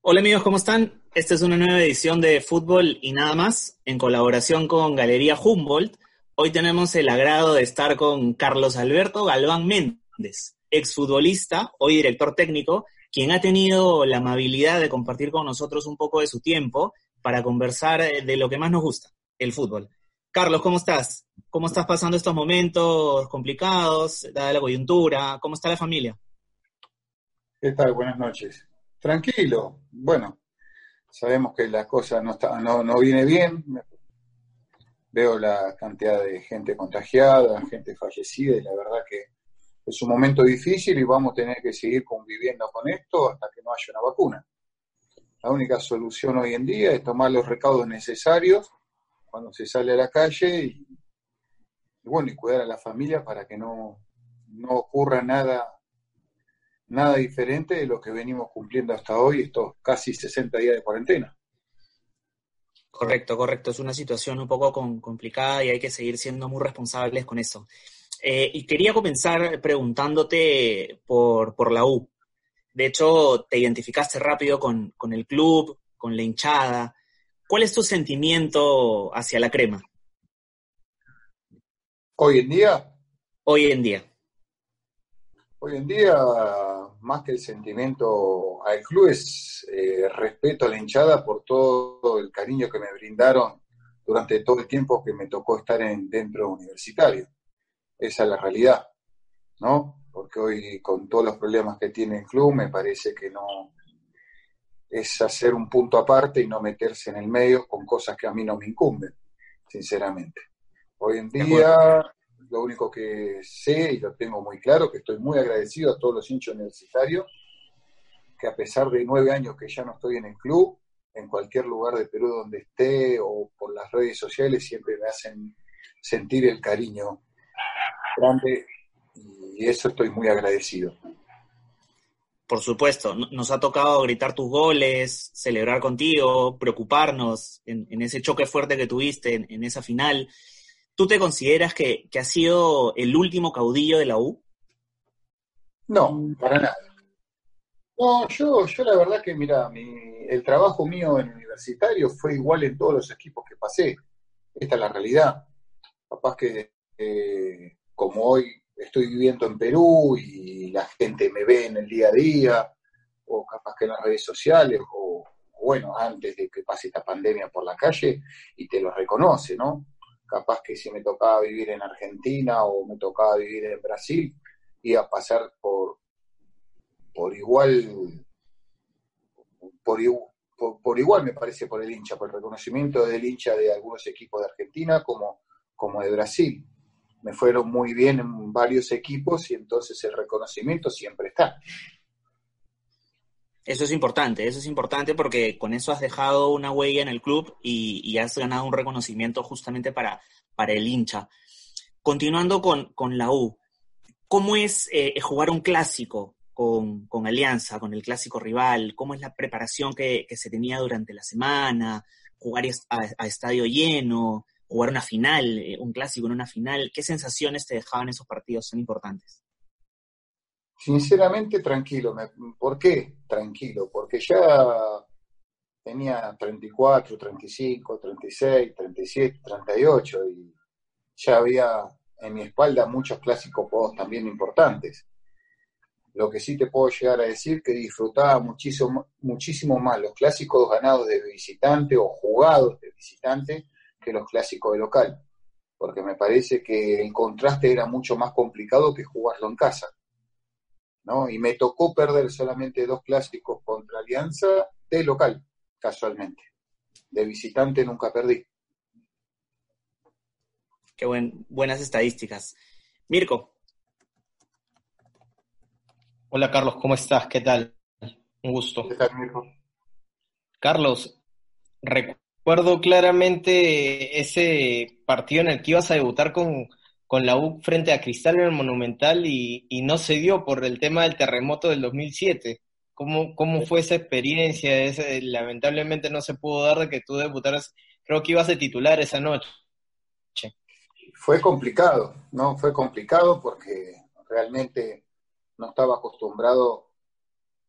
Hola amigos, ¿cómo están? Esta es una nueva edición de Fútbol y nada más, en colaboración con Galería Humboldt. Hoy tenemos el agrado de estar con Carlos Alberto Galván Méndez, exfutbolista, hoy director técnico, quien ha tenido la amabilidad de compartir con nosotros un poco de su tiempo para conversar de lo que más nos gusta, el fútbol. Carlos, ¿cómo estás? ¿Cómo estás pasando estos momentos complicados, dada la coyuntura? ¿Cómo está la familia? ¿Qué tal? Buenas noches. Tranquilo. Bueno, sabemos que la cosa no, está, no, no viene bien. Veo la cantidad de gente contagiada, gente fallecida, y la verdad que es un momento difícil y vamos a tener que seguir conviviendo con esto hasta que no haya una vacuna. La única solución hoy en día es tomar los recaudos necesarios cuando se sale a la calle y, bueno, y cuidar a la familia para que no, no ocurra nada, nada diferente de lo que venimos cumpliendo hasta hoy, estos casi 60 días de cuarentena. Correcto, correcto. Es una situación un poco complicada y hay que seguir siendo muy responsables con eso. Eh, y quería comenzar preguntándote por, por, la U. De hecho, te identificaste rápido con, con el club, con la hinchada. ¿Cuál es tu sentimiento hacia la crema? Hoy en día. Hoy en día. Hoy en día, más que el sentimiento al club, es eh, respeto a la hinchada por todo el cariño que me brindaron durante todo el tiempo que me tocó estar en, dentro universitario. Esa es la realidad, ¿no? Porque hoy, con todos los problemas que tiene el club, me parece que no, es hacer un punto aparte y no meterse en el medio con cosas que a mí no me incumben, sinceramente. Hoy en día, lo único que sé y lo tengo muy claro, que estoy muy agradecido a todos los hinchos universitarios, que a pesar de nueve años que ya no estoy en el club, en cualquier lugar de Perú donde esté o por las redes sociales, siempre me hacen sentir el cariño grande y eso estoy muy agradecido. Por supuesto, nos ha tocado gritar tus goles, celebrar contigo, preocuparnos en, ese choque fuerte que tuviste en, esa final. ¿Tú te consideras que, que has sido el último caudillo de la U? No, para nada. No, yo, yo la verdad que, mira, el trabajo mío en universitario fue igual en todos los equipos que pasé. Esta es la realidad. Capaz que, eh, como hoy estoy viviendo en Perú y la gente me ve en el día a día, o capaz que en las redes sociales, o bueno, antes de que pase esta pandemia por la calle, y te lo reconoce, ¿no? Capaz que si me tocaba vivir en Argentina o me tocaba vivir en Brasil, iba a pasar por, por igual, por, por, igual me parece por el hincha, por el reconocimiento del hincha de algunos equipos de Argentina como, como de Brasil me fueron muy bien en varios equipos y entonces el reconocimiento siempre está. Eso es importante, eso es importante porque con eso has dejado una huella en el club y, has ganado un reconocimiento justamente para, para el hincha. Continuando con, la U, ¿cómo es eh, jugar un clásico con, Alianza, con el clásico rival? ¿Cómo es la preparación que, se tenía durante la semana? ¿Jugar a estadio lleno? jugar una final, eh, un clásico en una final, ¿qué sensaciones te dejaban esos partidos tan importantes? Sinceramente, tranquilo. ¿Por qué tranquilo? Porque ya tenía 34, 35, 36, 37, 38 y ya había en mi espalda muchos clásicos juegos también importantes. Lo que sí te puedo llegar a decir que disfrutaba muchísimo, muchísimo más los clásicos ganados de visitante o jugados de visitante que los clásicos de local, porque me parece que el contraste era mucho más complicado que jugarlo en casa. ¿No? Y me tocó perder solamente dos clásicos contra Alianza de local, casualmente. De visitante nunca perdí. Qué buen, buenas estadísticas. Mirko. Hola Carlos, ¿cómo estás? ¿Qué tal? Un gusto. ¿Qué tal, Mirko? Carlos, recuerdo claramente ese partido en el que ibas a debutar con, la U frente a Cristal en el Monumental y, no se dio por el tema del terremoto del 2007. ¿Cómo, cómo fue esa experiencia? lamentablemente no se pudo dar de que tú debutaras, creo que ibas de titular esa noche. Fue complicado, ¿no? Fue complicado porque realmente no estaba acostumbrado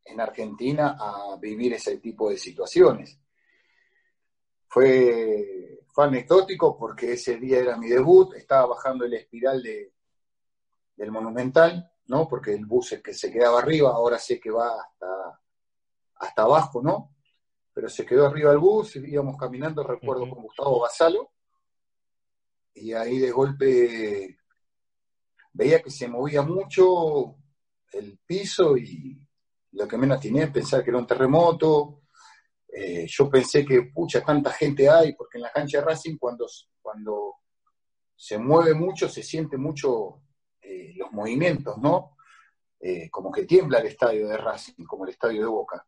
en Argentina a vivir ese tipo de situaciones. Fue, fue anecdótico porque ese día era mi debut, estaba bajando el espiral de, del Monumental, ¿no? Porque el bus es que se quedaba arriba, ahora sé que va hasta, hasta abajo, ¿no? Pero se quedó arriba el bus, íbamos caminando, recuerdo, con Gustavo Basalo, y ahí de golpe veía que se movía mucho el piso y lo que menos tenía es pensar que era un terremoto. Eh, yo pensé que, pucha, tanta gente hay, porque en la cancha de Racing cuando, cuando se mueve mucho, se siente mucho eh, los movimientos, ¿no? Eh, como que tiembla el estadio de Racing, como el estadio de Boca.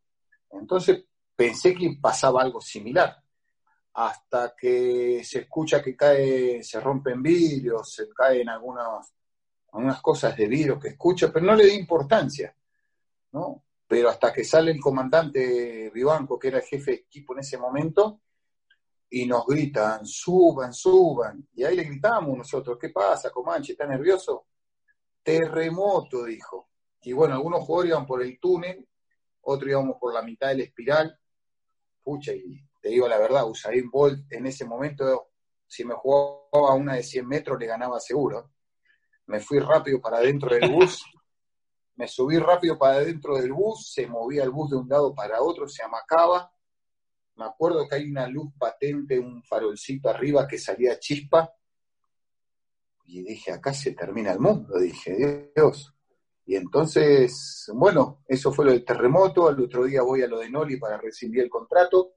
Entonces pensé que pasaba algo similar, hasta que se escucha que cae, se rompen vidrios, se caen algunas, algunas cosas de vidrio que escucha, pero no le di importancia, ¿no? Pero hasta que sale el comandante Vivanco, que era el jefe de equipo en ese momento, y nos gritan, suban, suban. Y ahí le gritamos nosotros, ¿qué pasa, Comanche? ¿Está nervioso? Terremoto, dijo. Y bueno, algunos jugadores iban por el túnel, otros íbamos por la mitad del espiral. Pucha, y te digo la verdad, Usain Bolt en ese momento, si me jugaba una de 100 metros, le ganaba seguro. Me fui rápido para adentro del bus me subí rápido para adentro del bus, se movía el bus de un lado para otro, se amacaba. Me acuerdo que hay una luz patente, un farolcito arriba que salía chispa. Y dije, acá se termina el mundo, dije, Dios. Y entonces, bueno, eso fue lo del terremoto. Al otro día voy a lo de Noli para recibir el contrato,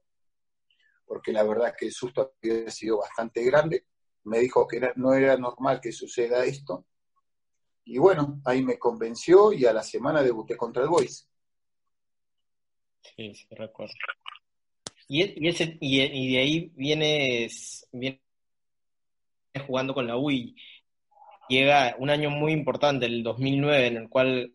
porque la verdad es que el susto había sido bastante grande. Me dijo que no era normal que suceda esto y bueno, ahí me convenció y a la semana debuté contra el Boys. Sí, sí, recuerdo. Y, ese, y, de ahí vienes, jugando con la UI. Llega un año muy importante, el 2009, en el cual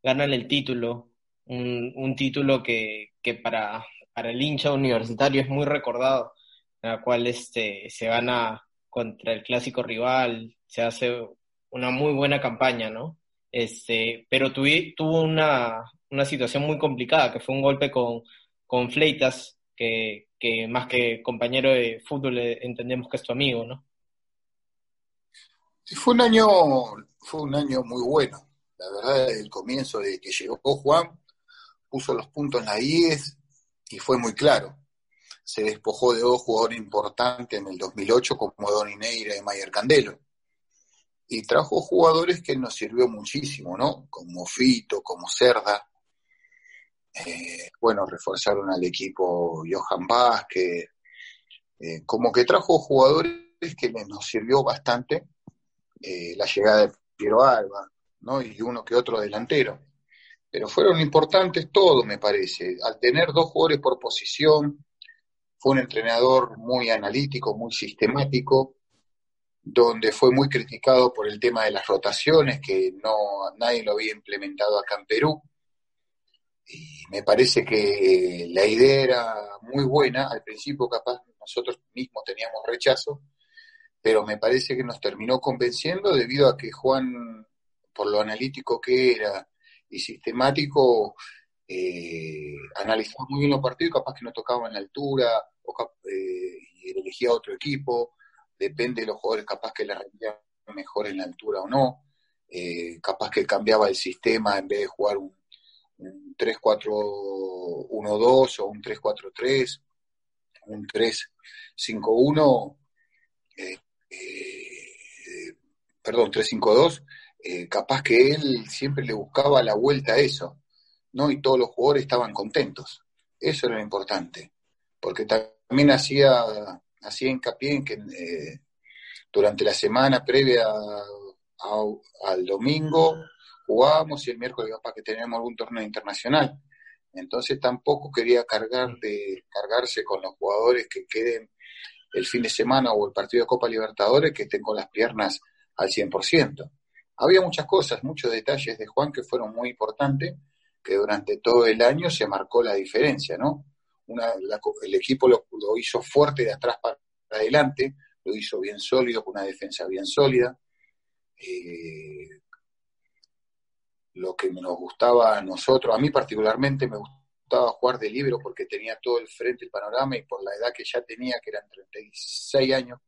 ganan el título, un, título que, que para, para el hincha universitario es muy recordado, en el cual este, se gana contra el clásico rival, se hace una muy buena campaña, ¿no? Este, pero tuvo una, situación muy complicada, que fue un golpe con, con Fleitas, que, más que compañero de fútbol eh, entendemos que es tu amigo, ¿no? Sí, fue un año, fue un año muy bueno. La verdad, el comienzo de que llegó Juan, puso los puntos en la IES y fue muy claro. Se despojó de dos jugadores importantes en el 2008 como Don Ineira y Mayer Candelo y trajo jugadores que nos sirvió muchísimo, ¿no? Como Fito, como Cerda. Eh, bueno, reforzaron al equipo Johan Vázquez. Eh, como que trajo jugadores que nos sirvió bastante eh, la llegada de Piero Alba, ¿no? Y uno que otro delantero. Pero fueron importantes todos, me parece. Al tener dos jugadores por posición, fue un entrenador muy analítico, muy sistemático, donde fue muy criticado por el tema de las rotaciones, que no nadie lo había implementado acá en Perú. Y me parece que la idea era muy buena, al principio capaz nosotros mismos teníamos rechazo, pero me parece que nos terminó convenciendo debido a que Juan, por lo analítico que era y sistemático, eh, analizaba muy bien los partidos, capaz que no tocaba en la altura o, eh, y elegía otro equipo depende de los jugadores capaz que le rendían mejor en la altura o no, eh, capaz que cambiaba el sistema en vez de jugar un, 3-4-1-2 o un 3-4-3, un 3-5-1, eh, eh, perdón, 3-5-2, capaz que él siempre le buscaba la vuelta a eso, ¿no? Y todos los jugadores estaban contentos. Eso era lo importante, porque también hacía hacía hincapié en que eh, durante la semana previa al domingo jugábamos y el miércoles para que teníamos algún torneo internacional. Entonces tampoco quería cargar de, cargarse con los jugadores que queden el fin de semana o el partido de Copa Libertadores que estén con las piernas al 100%. Había muchas cosas, muchos detalles de Juan que fueron muy importantes, que durante todo el año se marcó la diferencia, ¿no? El equipo lo, hizo fuerte de atrás para adelante, lo hizo bien sólido, con una defensa bien sólida. Eh, lo que nos gustaba a nosotros, a mí particularmente me gustaba jugar de libro porque tenía todo el frente, el panorama y por la edad que ya tenía, que eran 36 años,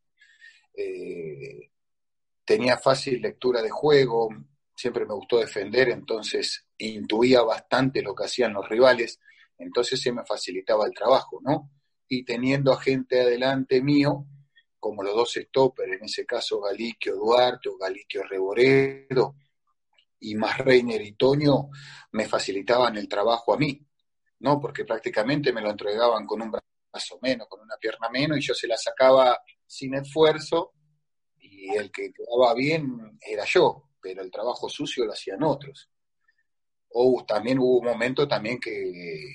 eh, tenía fácil lectura de juego, siempre me gustó defender, entonces intuía bastante lo que hacían los rivales, entonces se me facilitaba el trabajo, ¿no? Y teniendo a gente adelante mío, como los dos stoppers, en ese caso Galiquio Duarte o Galiquio Reboredo, y más Reiner y Toño, me facilitaban el trabajo a mí, ¿no? Porque prácticamente me lo entregaban con un brazo menos, con una pierna menos, y yo se la sacaba sin esfuerzo, y el que quedaba bien era yo, pero el trabajo sucio lo hacían otros. O también hubo un momento también que,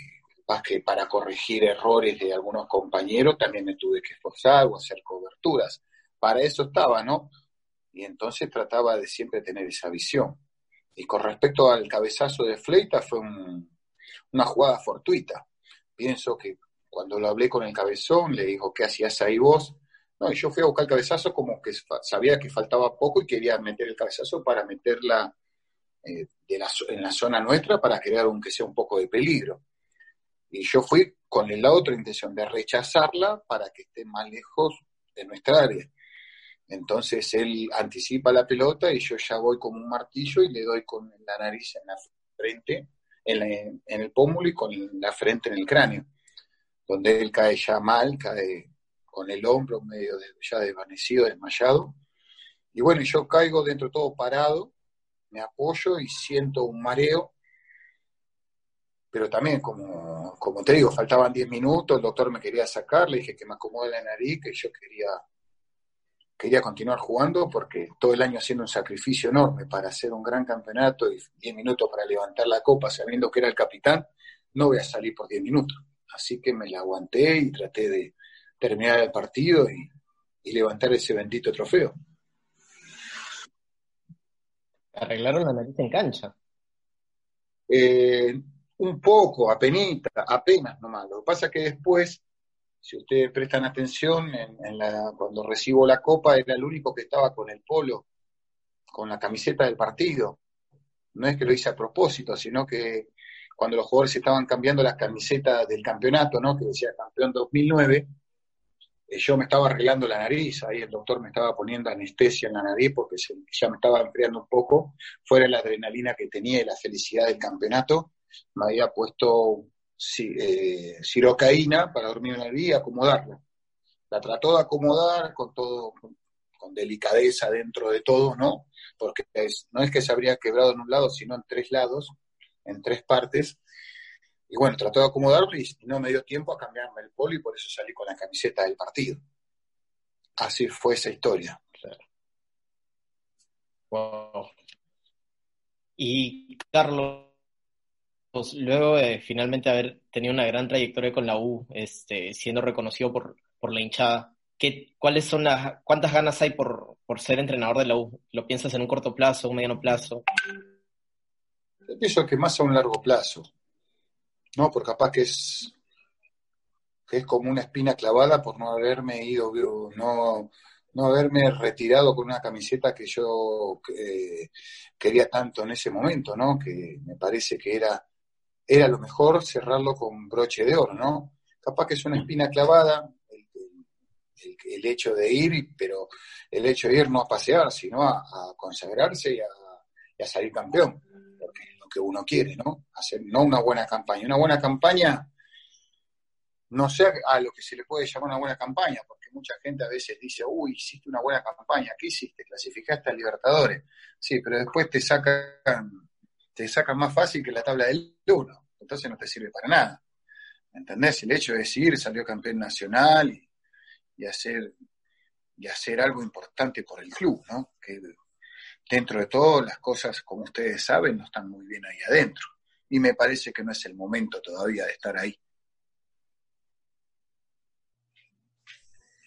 para corregir errores de algunos compañeros, también me tuve que esforzar o hacer coberturas. Para eso estaba, ¿no? Y entonces trataba de siempre tener esa visión. Y con respecto al cabezazo de Fleita, fue una jugada fortuita. Pienso que cuando lo hablé con el cabezón, le dijo, ¿qué hacías ahí vos? No, y yo fui a buscar el cabezazo como que sabía que faltaba poco y quería meter el cabezazo para meterla eh, en la zona nuestra para crear aunque sea un poco de peligro. Y yo fui con la otra intención de rechazarla para que esté más lejos de nuestra área. Entonces él anticipa la pelota y yo ya voy como un martillo y le doy con la nariz en la frente, en, el pómulo y con la frente en el cráneo, donde él cae ya mal, cae con el hombro medio ya desvanecido, desmayado. Y bueno, yo caigo dentro todo parado, me apoyo y siento un mareo, pero también como, como te digo, faltaban 10 minutos, el doctor me quería sacar, le dije que me acomode la nariz, que yo quería, quería continuar jugando porque todo el año haciendo un sacrificio enorme para hacer un gran campeonato y 10 minutos para levantar la copa sabiendo que era el capitán, no voy a salir por 10 minutos. Así que me la aguanté y traté de, terminar el partido y, levantar ese bendito trofeo. Arreglaron la nariz en cancha. Eh, un poco, apenas, apenas nomás. Lo que pasa es que después, si ustedes prestan atención, en, la, cuando recibo la copa era el único que estaba con el polo, con la camiseta del partido. No es que lo hice a propósito, sino que cuando los jugadores estaban cambiando las camisetas del campeonato, ¿no? que decía campeón 2009, eh, yo me estaba arreglando la nariz, ahí el doctor me estaba poniendo anestesia en la nariz porque ya me estaba enfriando un poco, fuera la adrenalina que tenía y la felicidad del campeonato, me había puesto eh, cirocaína para dormir en la nariz y acomodarla. La trató de acomodar con todo, con, delicadeza dentro de todo, ¿no? Porque no es que se habría quebrado en un lado, sino en tres lados, en tres partes, y bueno, trató de acomodarlo y no me dio tiempo a cambiarme el polo y por eso salí con la camiseta del partido. Así fue esa historia. Wow. Y Carlos, luego de finalmente haber tenido una gran trayectoria con la U, este, siendo reconocido por, por la hinchada, ¿qué, ¿cuáles son las, cuántas ganas hay por, por ser entrenador de la U? ¿Lo piensas en un corto plazo, un mediano plazo? Yo pienso que más a un largo plazo. ¿No? Porque capaz que es, que es como una espina clavada por no haberme ido, no, no haberme retirado con una camiseta que yo eh, quería tanto en ese momento, ¿no? Que me parece que era, era lo mejor cerrarlo con broche de oro, ¿no? Capaz que es una espina clavada el, el, hecho de ir, pero el hecho de ir no a pasear, sino a, consagrarse y a, y a salir campeón. Porque que uno quiere, ¿no? Hacer no una buena campaña. Una buena campaña, no sé a lo que se le puede llamar una buena campaña, porque mucha gente a veces dice, uy, hiciste una buena campaña, ¿qué hiciste? Clasificaste a Libertadores. Sí, pero después te sacan, te sacan más fácil que la tabla del uno. Entonces no te sirve para nada. ¿Entendés? El hecho de decir, salió campeón nacional y, hacer y hacer algo importante por el club, ¿no? Que dentro de todo las cosas, como ustedes saben, no están muy bien ahí adentro. Y me parece que no es el momento todavía de estar ahí.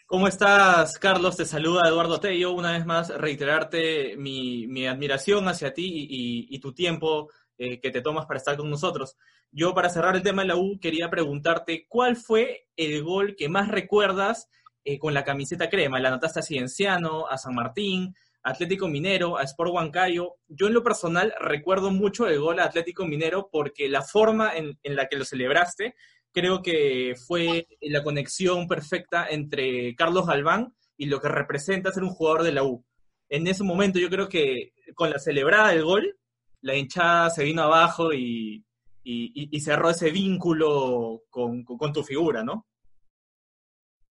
¿Cómo estás, Carlos? Te saluda Eduardo Tello. Una vez más, reiterarte mi, admiración hacia ti y, tu tiempo eh, que te tomas para estar con nosotros. Yo, para cerrar el tema de la U, quería preguntarte, ¿cuál fue el gol que más recuerdas eh, con la camiseta crema? ¿La anotaste a Cienciano, a San Martín, Atlético Minero, a Sport Huancayo. Yo en lo personal recuerdo mucho el gol a Atlético Minero porque la forma en, la que lo celebraste creo que fue la conexión perfecta entre Carlos Galván y lo que representa ser un jugador de la U. En ese momento yo creo que con la celebrada del gol, la hinchada se vino abajo y, cerró ese vínculo con, tu figura, ¿no?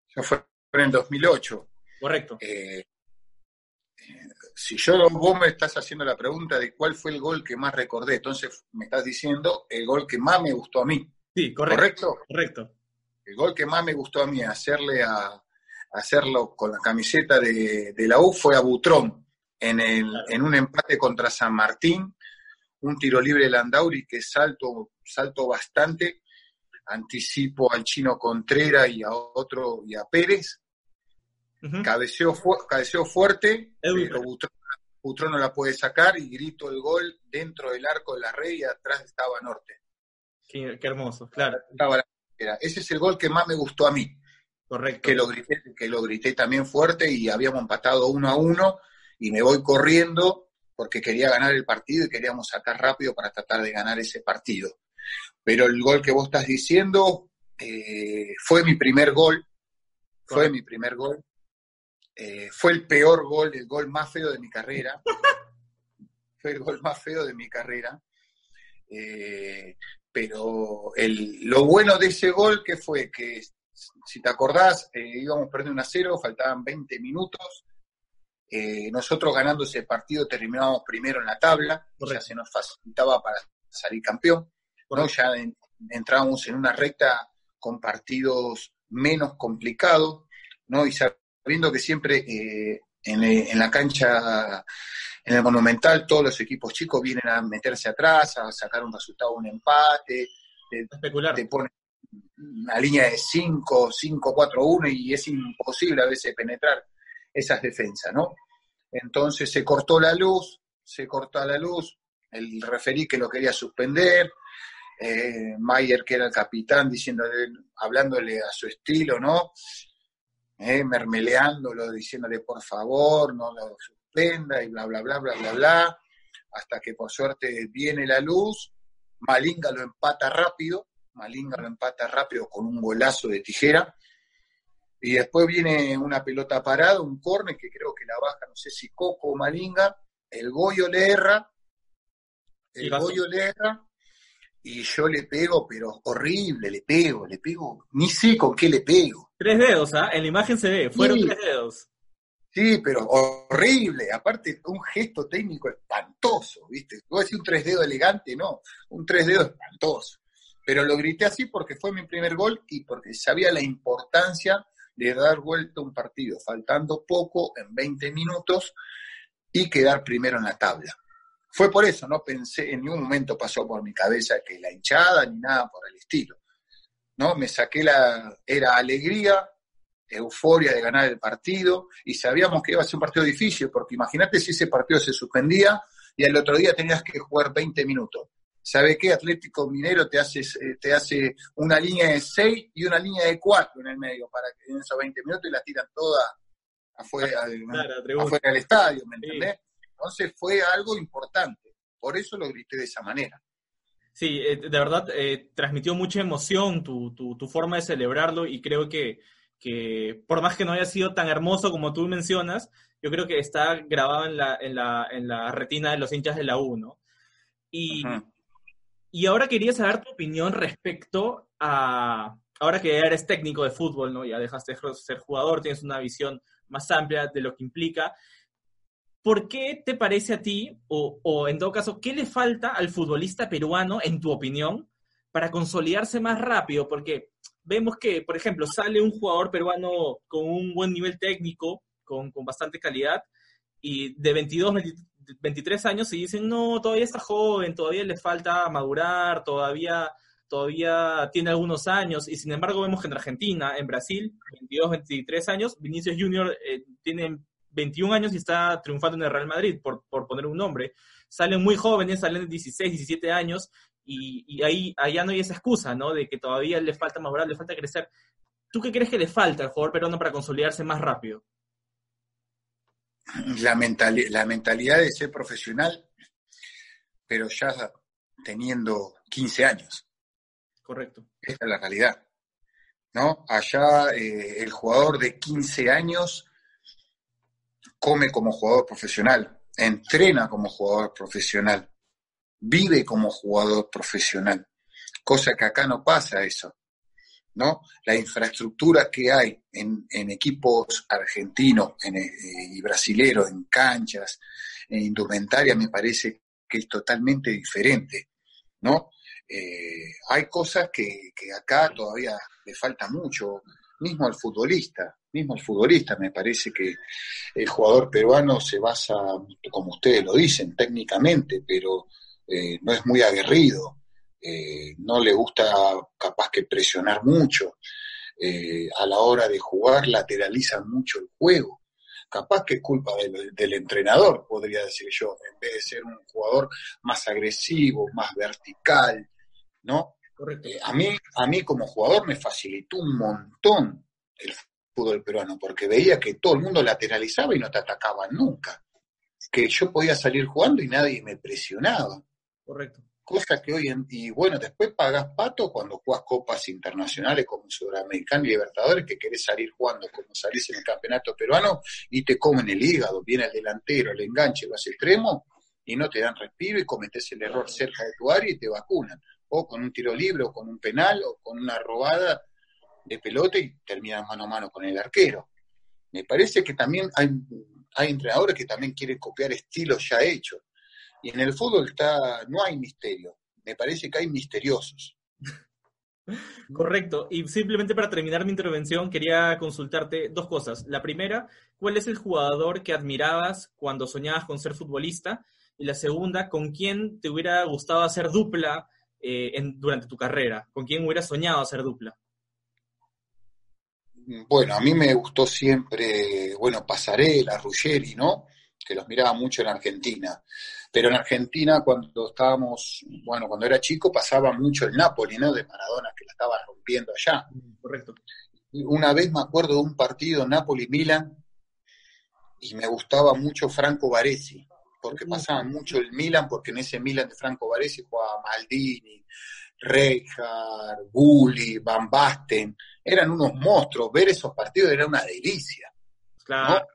Eso fue en 2008. Correcto. Eh, si yo vos me estás haciendo la pregunta de cuál fue el gol que más recordé, entonces me estás diciendo el gol que más me gustó a mí. Sí, correcto. ¿Correcto? El gol que más me gustó a mí hacerle a hacerlo con la camiseta de, la U fue a Butrón en, el, en un empate contra San Martín, un tiro libre de Landauri que salto, salto bastante, anticipo al chino Contreras y a otro y a Pérez, cabeceó, fuerte, pero Butrón, no la puede sacar y grito el gol dentro del arco de la red y atrás estaba Norte. Qué, hermoso, claro. Ese es el gol que más me gustó a mí. Correcto. Que lo grité, que lo grité también fuerte y habíamos empatado uno a uno y me voy corriendo porque quería ganar el partido y queríamos sacar rápido para tratar de ganar ese partido. Pero el gol que vos estás diciendo eh, fue mi primer gol, fue mi primer gol. Eh, fue el peor gol, el gol más feo de mi carrera. fue el gol más feo de mi carrera. Eh, pero el, lo bueno de ese gol que fue que, si te acordás, eh, íbamos perdiendo un a cero, faltaban 20 minutos. nosotros ganando ese partido terminábamos primero en la tabla, ya se nos facilitaba para salir campeón. ¿no? Ya entrábamos en una recta con partidos menos complicados, ¿no? Y viendo que siempre eh, en, la cancha, en el Monumental, todos los equipos chicos vienen a meterse atrás, a sacar un resultado, un empate, te, Especular. te ponen una línea de 5, 5, 4, 1 y es imposible a veces penetrar esas defensas, ¿no? Entonces se cortó la luz, se cortó la luz, el referí que lo quería suspender, eh, Mayer que era el capitán diciéndole, hablándole a su estilo, ¿no? Eh, mermeleándolo, diciéndole por favor, no lo suspenda y bla, bla, bla, bla, bla, bla, hasta que por suerte viene la luz, Malinga lo empata rápido, Malinga lo empata rápido con un golazo de tijera, y después viene una pelota parada, un córner que creo que la baja, no sé si Coco o Malinga, el Goyo le erra, el Goyo le erra, y yo le pego, pero horrible, le pego, le pego, ni sé con qué le pego. Tres dedos, ¿ah? En la imagen se ve, fueron tres dedos. Sí, pero horrible, aparte un gesto técnico espantoso, ¿viste? Voy a decir un tres dedos elegante, no, un tres dedos espantoso. Pero lo grité así porque fue mi primer gol y porque sabía la importancia de dar vuelta a un partido, faltando poco en 20 minutos y quedar primero en la tabla. Fue por eso, no pensé, en ningún momento pasó por mi cabeza que la hinchada ni nada por el estilo. ¿No? Me saqué la, era alegría, euforia de ganar el partido, y sabíamos que iba a ser un partido difícil, porque imagínate si ese partido se suspendía y al otro día tenías que jugar 20 minutos. ¿Sabe qué? Atlético Minero te hace, te hace una línea de 6 y una línea de 4 en el medio, para que en esos 20 minutos y la tiran toda afuera, afuera del estadio, ¿me entendés? Entonces fue algo importante, por eso lo grité de esa manera. Sí, eh, de verdad eh, transmitió mucha emoción tu, tu, forma de celebrarlo y creo que, que, por más que no haya sido tan hermoso como tú mencionas, yo creo que está grabado en la, en la, en la retina de los hinchas de la U, ¿no? Y, y ahora quería saber tu opinión respecto a, ahora que eres técnico de fútbol, ¿no? Ya dejaste de ser jugador, tienes una visión más amplia de lo que implica. ¿Por qué te parece a ti, o, en todo caso, qué le falta al futbolista peruano, en tu opinión, para consolidarse más rápido? Porque vemos que, por ejemplo, sale un jugador peruano con un buen nivel técnico, con, bastante calidad, y de 22, 23 años se dicen, no, todavía está joven, todavía le falta madurar, todavía todavía tiene algunos años, y sin embargo vemos que en Argentina, en Brasil, 22, 23 años, Vinicius Junior eh, tiene 21 años y está triunfando en el Real Madrid, por, poner un nombre. Salen muy jóvenes, salen de 16, 17 años, y, ahí allá no hay esa excusa, ¿no? De que todavía le falta madurar, le falta crecer. ¿Tú qué crees que le falta al jugador peruano para consolidarse más rápido? la, la mentalidad de ser profesional, pero ya teniendo 15 años. Correcto. Esa es la realidad. ¿No? Allá eh, el jugador de 15 años come como jugador profesional, entrena como jugador profesional, vive como jugador profesional, cosa que acá no pasa eso. ¿no? La infraestructura que hay en, equipos argentinos eh, y brasileros, en canchas, en indumentaria, me parece que es totalmente diferente, ¿no? Eh, hay cosas que, que, acá todavía le falta mucho, mismo al futbolista, mismo al futbolista, me parece que el jugador peruano se basa, como ustedes lo dicen, técnicamente, pero eh, no es muy aguerrido, eh, no le gusta capaz que presionar mucho, eh, a la hora de jugar lateraliza mucho el juego. Capaz que es culpa del, entrenador, podría decir yo, en vez de ser un jugador más agresivo, más vertical, ¿no? Eh, a, mí, a mí como jugador me facilitó un montón el fútbol peruano, porque veía que todo el mundo lateralizaba y no te atacaban nunca. Que yo podía salir jugando y nadie me presionaba. Correcto cosa que hoy en y bueno, después pagas pato cuando juegas copas internacionales como Sudamericano y Libertadores, que querés salir jugando como salís en el campeonato peruano y te comen el hígado, viene el delantero, el enganche, vas extremo y no te dan respiro y cometes el error cerca de tu área y te vacunan. O con un tiro libre, o con un penal, o con una robada de pelota y terminan mano a mano con el arquero. Me parece que también hay, entrenadores que también quieren copiar estilos ya hechos y en el fútbol está, no hay misterio, me parece que hay misteriosos. Correcto. Y simplemente para terminar mi intervención, quería consultarte dos cosas. La primera, ¿cuál es el jugador que admirabas cuando soñabas con ser futbolista? Y la segunda, ¿con quién te hubiera gustado hacer dupla eh, durante tu carrera? ¿Con quién hubieras soñado hacer dupla? Bueno, a mí me gustó siempre, bueno, Pasarela, Ruggeri, ¿no? Que los miraba mucho en Argentina. Pero en Argentina, cuando estábamos, bueno, cuando era chico, pasaba mucho el Napoli, ¿no? De Maradona, que la estaba rompiendo allá. Correcto. Una vez me acuerdo de un partido Napoli-Milan y me gustaba mucho Franco Baresi, porque pasaba mucho el Milan, porque en ese Milan de Franco Baresi jugaba Maldini, Rijkaard, Gulli, Van Basten, eran unos monstruos, ver esos partidos era una delicia. Claro.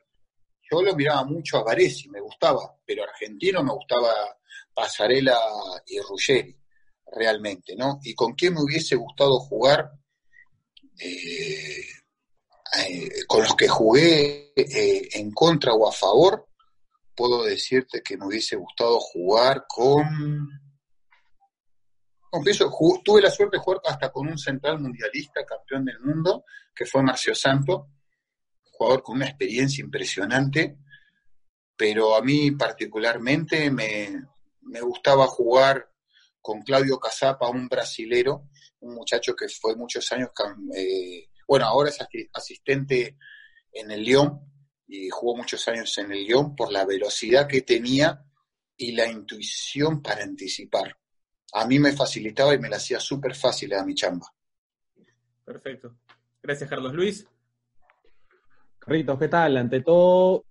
Yo lo miraba mucho a Varesi, me gustaba, pero argentino me gustaba Pasarela y Ruggeri, realmente, ¿no? Y con quién me hubiese gustado jugar, eh, eh, con los que jugué eh, en contra o a favor, puedo decirte que me hubiese gustado jugar con... tuve la suerte de jugar hasta con un central mundialista, campeón del mundo, que fue Marcio Santo, jugador con una experiencia impresionante, pero a mí particularmente me, gustaba jugar con Claudio Casapa, un brasilero, un muchacho que fue muchos años, eh, bueno, ahora es asistente en el Lyon y jugó muchos años en el Lyon por la velocidad que tenía y la intuición para anticipar. A mí me facilitaba y me la hacía súper fácil a mi chamba. Perfecto. Gracias, Carlos Luis. Carlitos, ¿qué tal? Ante todo,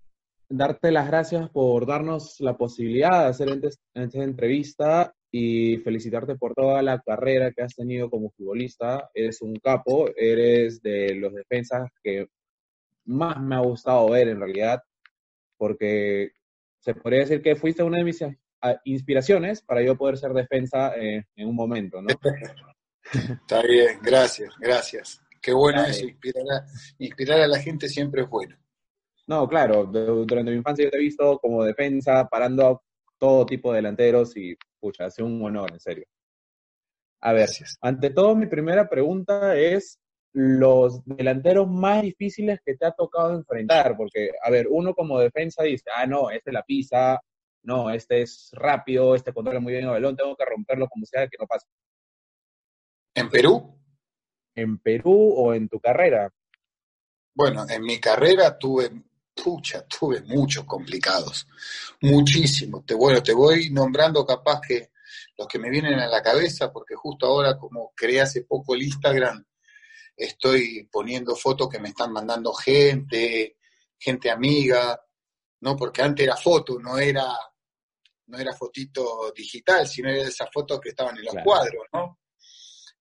darte las gracias por darnos la posibilidad de hacer esta entrevista y felicitarte por toda la carrera que has tenido como futbolista. Eres un capo, eres de los defensas que más me ha gustado ver en realidad, porque se podría decir que fuiste una de mis inspiraciones para yo poder ser defensa eh, en un momento, ¿no? Está bien, gracias, gracias. Qué bueno eso, inspirar a, la gente siempre es bueno. No, claro, durante mi infancia yo te he visto como defensa, parando a todo tipo de delanteros y, pucha, hace un honor, en serio. A ver, ante todo mi primera pregunta es los delanteros más difíciles que te ha tocado enfrentar, porque, a ver, uno como defensa dice, ah, no, este la pisa, no, este es rápido, este controla muy bien el balón, tengo que romperlo como sea que no pase. ¿En Perú? en Perú o en tu carrera? Bueno, en mi carrera tuve, pucha, tuve muchos complicados, muchísimos. Te, bueno, te voy nombrando capaz que los que me vienen a la cabeza, porque justo ahora, como creé hace poco el Instagram, estoy poniendo fotos que me están mandando gente, gente amiga. ¿no? Porque antes era foto, no era, no era fotito digital, sino era esas fotos que estaban en los cuadros, ¿no?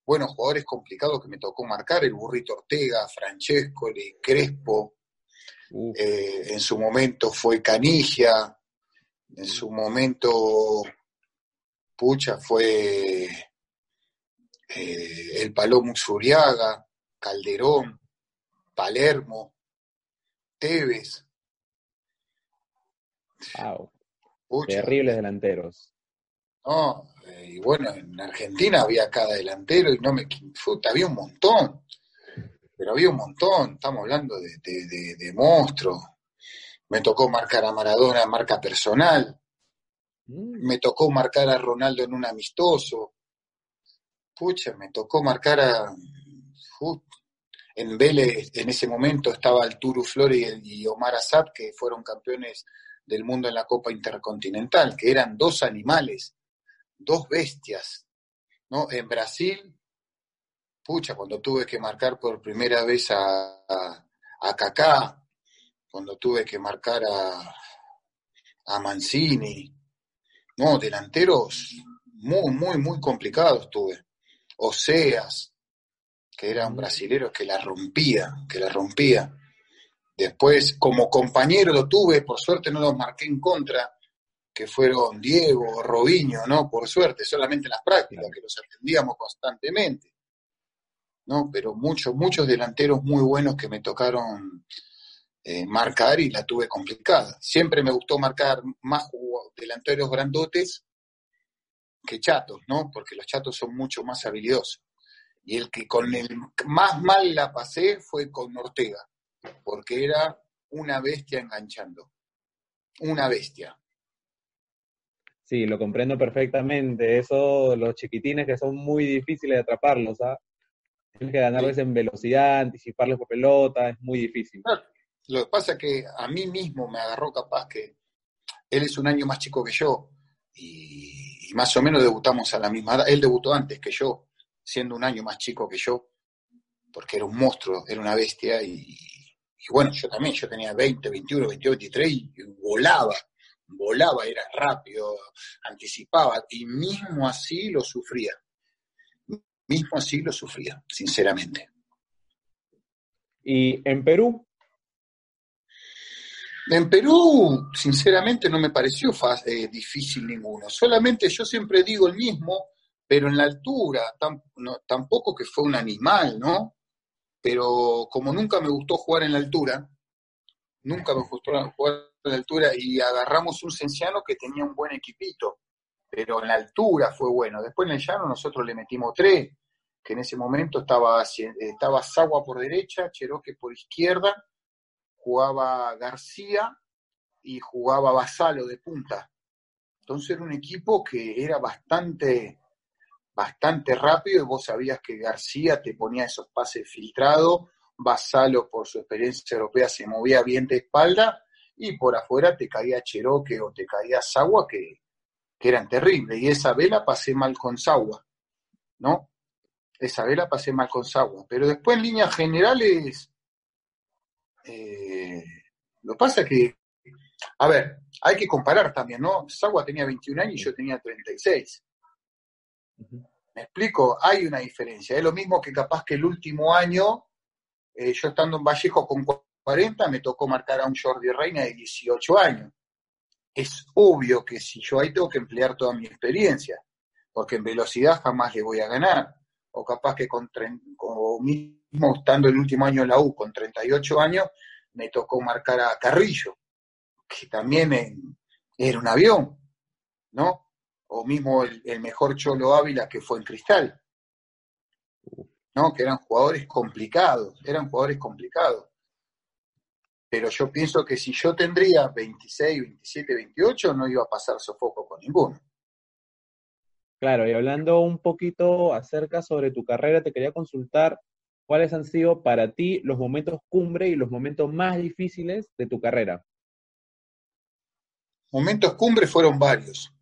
Bueno, jugadores complicados que me tocó marcar, el Burrito Ortega, Francesco, el Crespo, eh, en su momento fue Canigia, en su momento, pucha, fue eh, el Palomo Zuriaga, Calderón, Palermo, Tevez. Wow. Terribles delanteros. No, eh, y bueno, en Argentina había cada delantero y no me. Puta, había un montón. Pero había un montón. Estamos hablando de, de, de, monstruos. Me tocó marcar a Maradona marca personal. Mm. Me tocó marcar a Ronaldo en un amistoso. Pucha, me tocó marcar a en Vélez en ese momento estaba el Turu Flores y, Omar Assad, que fueron campeones del mundo en la Copa Intercontinental, que eran dos animales, dos bestias. ¿no? En Brasil, pucha, cuando tuve que marcar por primera vez a, a, Kaká, cuando tuve que marcar a, a Mancini, no, delanteros muy, muy, muy complicados tuve. Oseas, que era un brasilero que la rompía, que la rompía. Después, como compañero lo tuve, por suerte no los marqué en contra, que fueron Diego, Robinho, ¿no? Por suerte, solamente las prácticas, que los atendíamos constantemente. ¿No? Pero muchos, muchos delanteros muy buenos que me tocaron eh, marcar y la tuve complicada. Siempre me gustó marcar más delanteros grandotes que chatos, ¿no? Porque los chatos son mucho más habilidosos. Y el que con el más mal la pasé fue con Ortega, porque era una bestia enganchando. Una bestia. Sí, lo comprendo perfectamente. Eso, los chiquitines que son muy difíciles de atraparlos, ¿ah? Tienes que ganarles en velocidad, anticiparles por pelota, es muy difícil. Lo que pasa es que a mí mismo me agarró capaz que él es un año más chico que yo y, y más o menos debutamos a la misma edad. Él debutó antes que yo siendo un año más chico que yo, porque era un monstruo, era una bestia, y, bueno, yo también, yo tenía 20, 21, 22, 23 y volaba, volaba, era rápido, anticipaba, y mismo así lo sufría, mismo así lo sufría, sinceramente. ¿Y en Perú? En Perú, sinceramente, no me pareció fácil, eh, difícil ninguno. Solamente yo siempre digo el mismo, pero en la altura, tampoco que fue un animal, ¿no? Pero como nunca me gustó jugar en la altura, nunca me gustó jugar en la altura y agarramos un Cenciano que tenía un buen equipito, pero en la altura fue bueno. Después en el llano nosotros le metimos tres, que en ese momento estaba, estaba Sagua por derecha, Cheroque por izquierda, jugaba García y jugaba Basalo de punta. Entonces era un equipo que era bastante bastante rápido y vos sabías que García te ponía esos pases filtrados, Basalo por su experiencia europea se movía bien de espalda y por afuera te caía Cheroque o te caía Sagua que, eran terribles. Y esa vela pasé mal con Sagua, ¿no? Esa vela pasé mal con Sagua. Pero después en líneas generales, eh, lo pasa que, a ver, hay que comparar también, ¿no? Sagua tenía 21 años y yo tenía 36. ¿Me explico? Hay una diferencia. Es lo mismo que capaz que el último año, eh, yo estando en Vallejo con 40, me tocó marcar a un Jordi Reina de 18 años. Es obvio que si yo ahí tengo que emplear toda mi experiencia, porque en velocidad jamás le voy a ganar. O capaz que con, mismo estando el último año en la U con 38 años, me tocó marcar a Carrillo, que también era un avión, ¿no? O mismo el, mejor Cholo Ávila que fue en Cristal. ¿no? Que eran jugadores complicados, eran jugadores complicados. Pero yo pienso que si yo tendría 26, 27, 28, no iba a pasar sofoco con ninguno. Claro, y hablando un poquito acerca sobre tu carrera, te quería consultar cuáles han sido para ti los momentos cumbre y los momentos más difíciles de tu carrera. Momentos cumbre fueron varios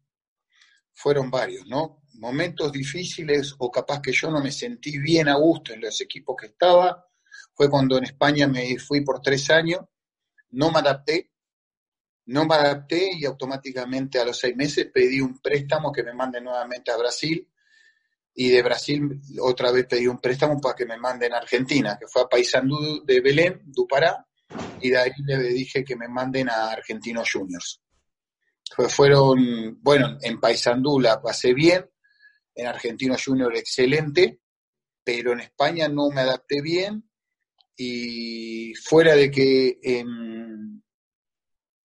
fueron varios, ¿no? Momentos difíciles o capaz que yo no me sentí bien a gusto en los equipos que estaba, fue cuando en España me fui por tres años, no me adapté, no me adapté y automáticamente a los seis meses pedí un préstamo que me mande nuevamente a Brasil. Y de Brasil otra vez pedí un préstamo para que me manden a Argentina, que fue a Paysandú de Belén, Dupará, y de ahí le dije que me manden a Argentinos Juniors. Fueron, bueno, en Paysandú la pasé bien, en Argentinos Juniors excelente, pero en España no me adapté bien y fuera de que en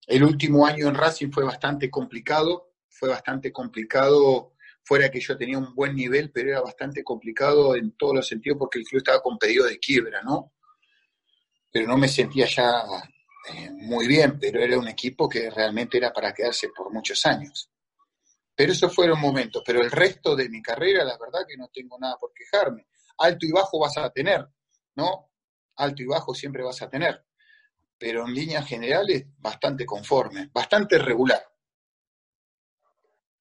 el último año en Racing fue bastante complicado, fue bastante complicado, fuera que yo tenía un buen nivel, pero era bastante complicado en todos los sentidos porque el club estaba con pedido de quiebra, ¿no? Pero no me sentía ya eh, muy bien, pero era un equipo que realmente era para quedarse por muchos años. Pero esos fueron momentos, pero el resto de mi carrera, la verdad que no tengo nada por quejarme. Alto y bajo vas a tener, ¿no? Alto y bajo siempre vas a tener pero en líneas generales bastante conforme, bastante regular.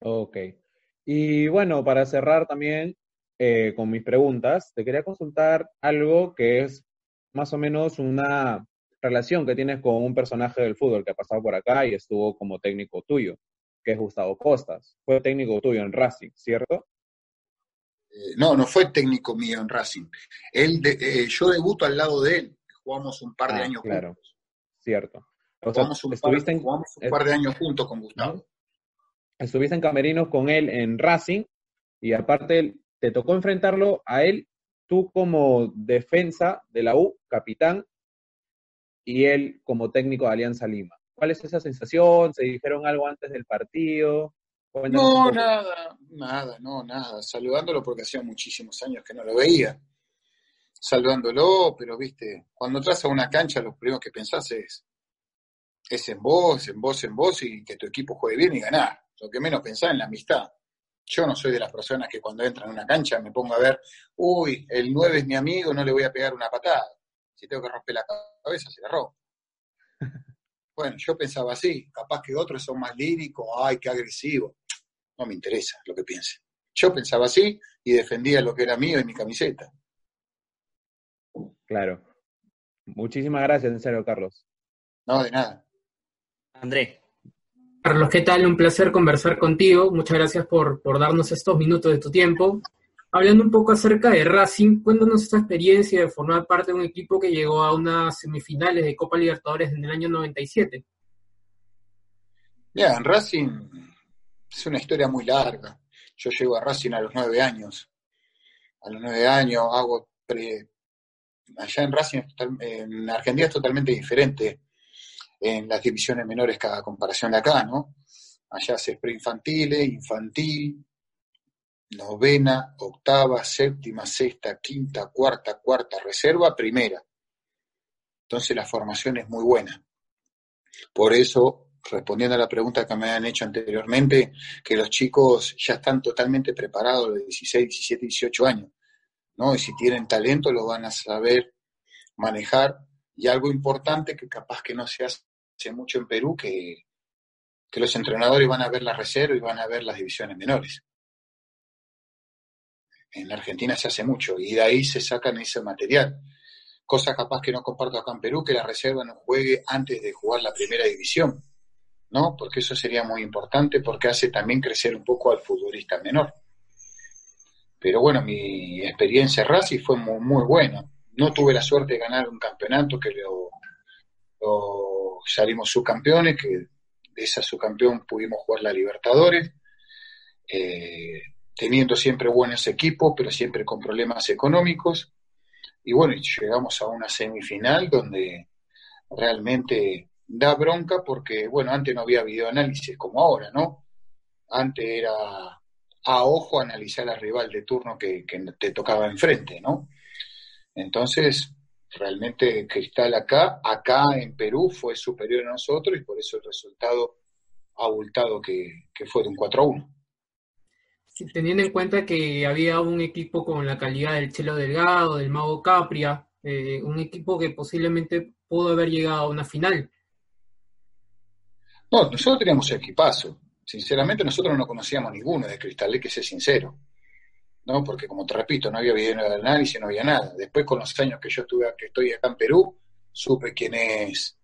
Ok. Y bueno, para cerrar también eh, con mis preguntas, te quería consultar algo que es más o menos una relación que tienes con un personaje del fútbol que ha pasado por acá y estuvo como técnico tuyo, que es Gustavo Costas. Fue técnico tuyo en Racing, ¿cierto? Eh, no, no fue técnico mío en Racing. Él eh, yo debuto al lado de él. Jugamos un par de ah, años claro cierto. jugamos, un, par, en, un par de años juntos con Gustavo. Estuviste en Camerinos con él en Racing y aparte te tocó enfrentarlo a él, tú como defensa de la U, capitán, y él como técnico de Alianza Lima. ¿Cuál es esa sensación? ¿Se dijeron algo antes del partido? no, nada, nada, no, nada. Saludándolo porque hacía muchísimos años que no lo veía saludándolo, pero viste, cuando entras a una cancha lo primero que pensás es, es en vos, en vos, en vos y que tu equipo juegue bien y ganar. Lo que menos pensás en la amistad. Yo no soy de las personas que cuando entran a una cancha me pongo a ver, uy, el 9 es mi amigo, no le voy a pegar una patada. Si tengo que romper la cabeza, se la rompo. Bueno, yo pensaba así, capaz que otros son más líricos, ay, qué agresivo. No me interesa lo que piensen. Yo pensaba así y defendía lo que era mío y mi camiseta. Claro. Muchísimas gracias, en serio, Carlos. No, de nada. André. Carlos, ¿qué tal? Un placer conversar contigo. Muchas gracias por, por darnos estos minutos de tu tiempo. Hablando un poco acerca de Racing, cuéntanos esta experiencia de formar parte de un equipo que llegó a unas semifinales de Copa Libertadores en el año 97. Bien, Racing es una historia muy larga. Yo llego a Racing a los nueve años. A los nueve años hago pre, allá en Racing, en Argentina es totalmente diferente en las divisiones menores cada comparación de acá, ¿no? Allá se preinfantil, infantil, novena, octava, séptima, sexta, quinta, cuarta, cuarta, reserva, primera. Entonces la formación es muy buena. Por eso, respondiendo a la pregunta que me han hecho anteriormente, que los chicos ya están totalmente preparados de 16, 17, 18 años. ¿no? Y si tienen talento lo van a saber manejar. Y algo importante que capaz que no se hace mucho en Perú, que, que los entrenadores van a ver la reserva y van a ver las divisiones menores. En Argentina se hace mucho y de ahí se sacan ese material. Cosa capaz que no comparto acá en Perú, que la reserva no juegue antes de jugar la primera división, ¿no? Porque eso sería muy importante porque hace también crecer un poco al futbolista menor. Pero bueno, mi experiencia en Racing fue muy, muy buena. No tuve la suerte de ganar un campeonato que lo, salimos subcampeones, que de esa subcampeón pudimos jugar la Libertadores, eh, teniendo siempre buenos equipos, pero siempre con problemas económicos. Y bueno, llegamos a una semifinal donde realmente da bronca porque, bueno, antes no había videoanálisis como ahora, ¿no? Antes era a ojo analizar al rival de turno que, te tocaba enfrente, ¿no? Entonces, realmente Cristal acá, acá en Perú fue superior a nosotros y por eso el resultado abultado que, fue de un 4 a 1. Teniendo en cuenta que había un equipo con la calidad del Chelo Delgado, del Mago Capria, eh, un equipo que posiblemente pudo haber llegado a una final. No, nosotros teníamos equipazo. Sinceramente, nosotros no conocíamos ninguno de Cristal, hay que ser sincero. ¿no? Porque, como te repito, no había video de análisis, no había nada. Después, con los años que yo estuve, que estoy acá en Perú, supe quién es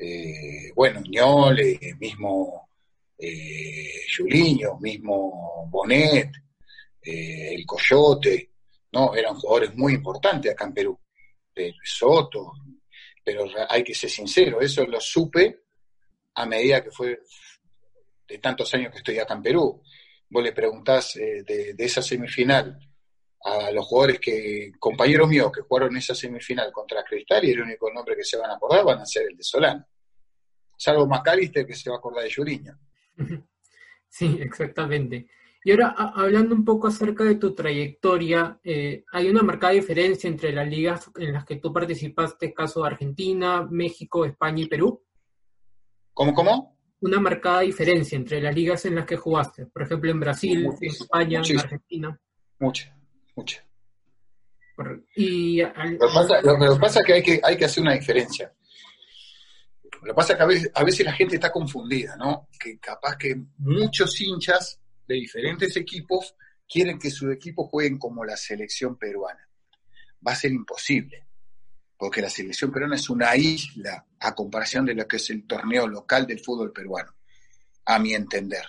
Eh, bueno, Ñole, mismo eh, Juliño, mismo Bonet, eh, el Coyote, ¿no? Eran jugadores muy importantes acá en Perú. De Soto, pero hay que ser sincero, eso lo supe a medida que fue de tantos años que estoy acá en Perú. Vos le preguntás de, de, esa semifinal a los jugadores que, compañeros míos que jugaron esa semifinal contra Cristal y el único nombre que se van a acordar van a ser el de Solano. Salvo Macalister que se va a acordar de Yuriño. Sí, exactamente. Y ahora, hablando un poco acerca de tu trayectoria, eh, hay una marcada diferencia entre las ligas en las que tú participaste, caso de Argentina, México, España y Perú. ¿Cómo, cómo? Una marcada diferencia entre las ligas en las que jugaste, por ejemplo, en Brasil, en España, en Argentina. Mucha, mucha. Y lo, que pasa, es que hay, que hay que hacer una diferencia. Lo que pasa es que a veces, la gente está confundida, ¿no? Que capaz que muchos hinchas de diferentes equipos quieren que sus equipos jueguen como la selección peruana. Va a ser imposible, porque la selección peruana es una isla a comparación de lo que es el torneo local del fútbol peruano, a mi entender.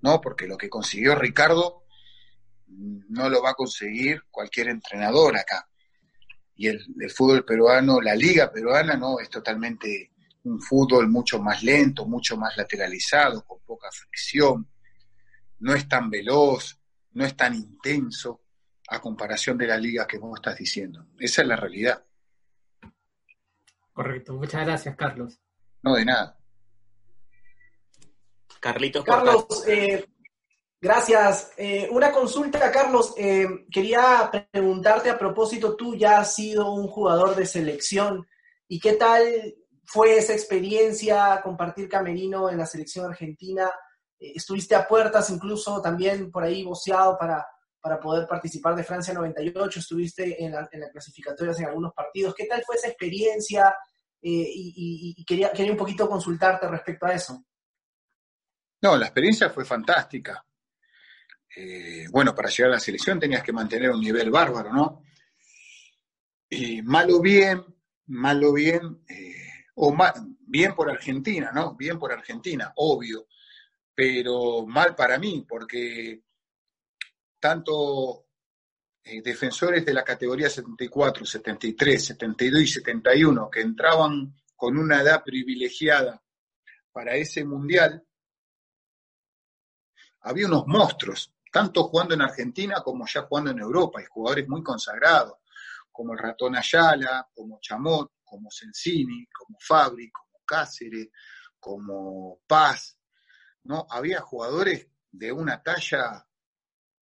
¿No? Porque lo que consiguió Ricardo no lo va a conseguir cualquier entrenador acá. Y el fútbol peruano, la liga peruana, no, es totalmente un fútbol mucho más lento, mucho más lateralizado, con poca fricción, no es tan veloz, no es tan intenso a comparación de la liga que vos estás diciendo. Esa es la realidad. Correcto, muchas gracias, Carlos. No, de nada. Carlitos. Carlos, eh, gracias. Eh, una consulta, Carlos. Eh, quería preguntarte a propósito, tú ya has sido un jugador de selección. ¿Y qué tal fue esa experiencia, compartir camerino en la selección argentina? Eh, estuviste a puertas incluso también por ahí boceado para, para poder participar de Francia 98, estuviste en en clasificatorias en algunos partidos. ¿Qué tal fue esa experiencia? Eh, y, quería, quería un poquito consultarte respecto a eso. No, la experiencia fue fantástica. Eh, bueno, para llegar a la selección tenías que mantener un nivel bárbaro, ¿no? Y malo bien, malo bien, o bien por Argentina, ¿no? Bien por Argentina, obvio pero mal para mí, porque tanto eh, defensores de la categoría 74, 73, 72 y 71 que entraban con una edad privilegiada para ese mundial, había unos monstruos, tanto jugando en Argentina como ya jugando en Europa, y jugadores muy consagrados, como el Ratón Ayala, como Chamot, como Sensini, como Fabri, como Cáceres, como Paz, ¿no? Había jugadores de una talla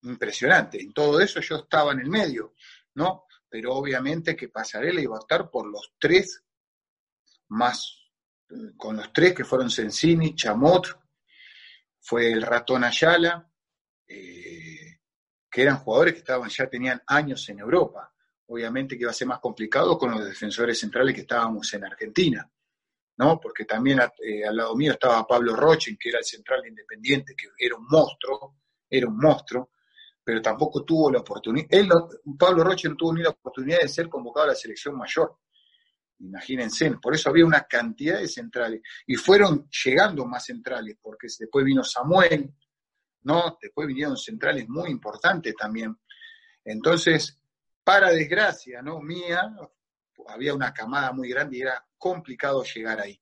impresionante. En todo eso yo estaba en el medio, ¿no? Pero obviamente que Pasarela iba a estar por los tres más, con los tres que fueron Sensini, Chamot, fue el ratón Ayala, eh, que eran jugadores que estaban, ya tenían años en Europa. Obviamente que iba a ser más complicado con los defensores centrales que estábamos en Argentina. ¿no? Porque también eh, al lado mío estaba Pablo Roche, que era el central independiente, que era un monstruo, era un monstruo, pero tampoco tuvo la oportunidad, Pablo Roche no tuvo ni la oportunidad de ser convocado a la selección mayor. Imagínense, por eso había una cantidad de centrales. Y fueron llegando más centrales, porque después vino Samuel, ¿no? Después vinieron centrales muy importantes también. Entonces, para desgracia, ¿no? Mía, había una camada muy grande y era complicado llegar ahí.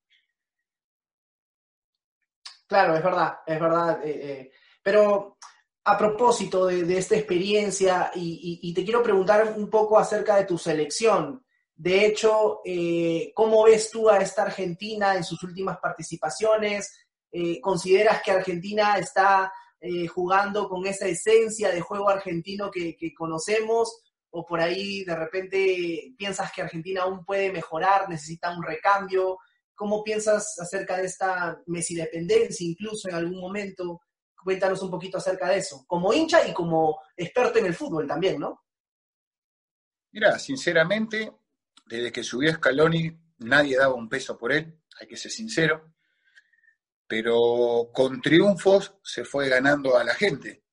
Claro, es verdad, es verdad. Eh, eh, pero a propósito de, esta experiencia, y, te quiero preguntar un poco acerca de tu selección. De hecho, eh, ¿cómo ves tú a esta Argentina en sus últimas participaciones? ¿Consideras que Argentina está jugando con esa esencia de juego argentino que, que conocemos? O por ahí de repente piensas que Argentina aún puede mejorar, necesita un recambio. ¿Cómo piensas acerca de esta Messi-dependencia incluso en algún momento? Cuéntanos un poquito acerca de eso, como hincha y como experto en el fútbol también, ¿no? Mira, sinceramente, desde que subió Scaloni nadie daba un peso por él, hay que ser sincero, pero con triunfos se fue ganando a la gente.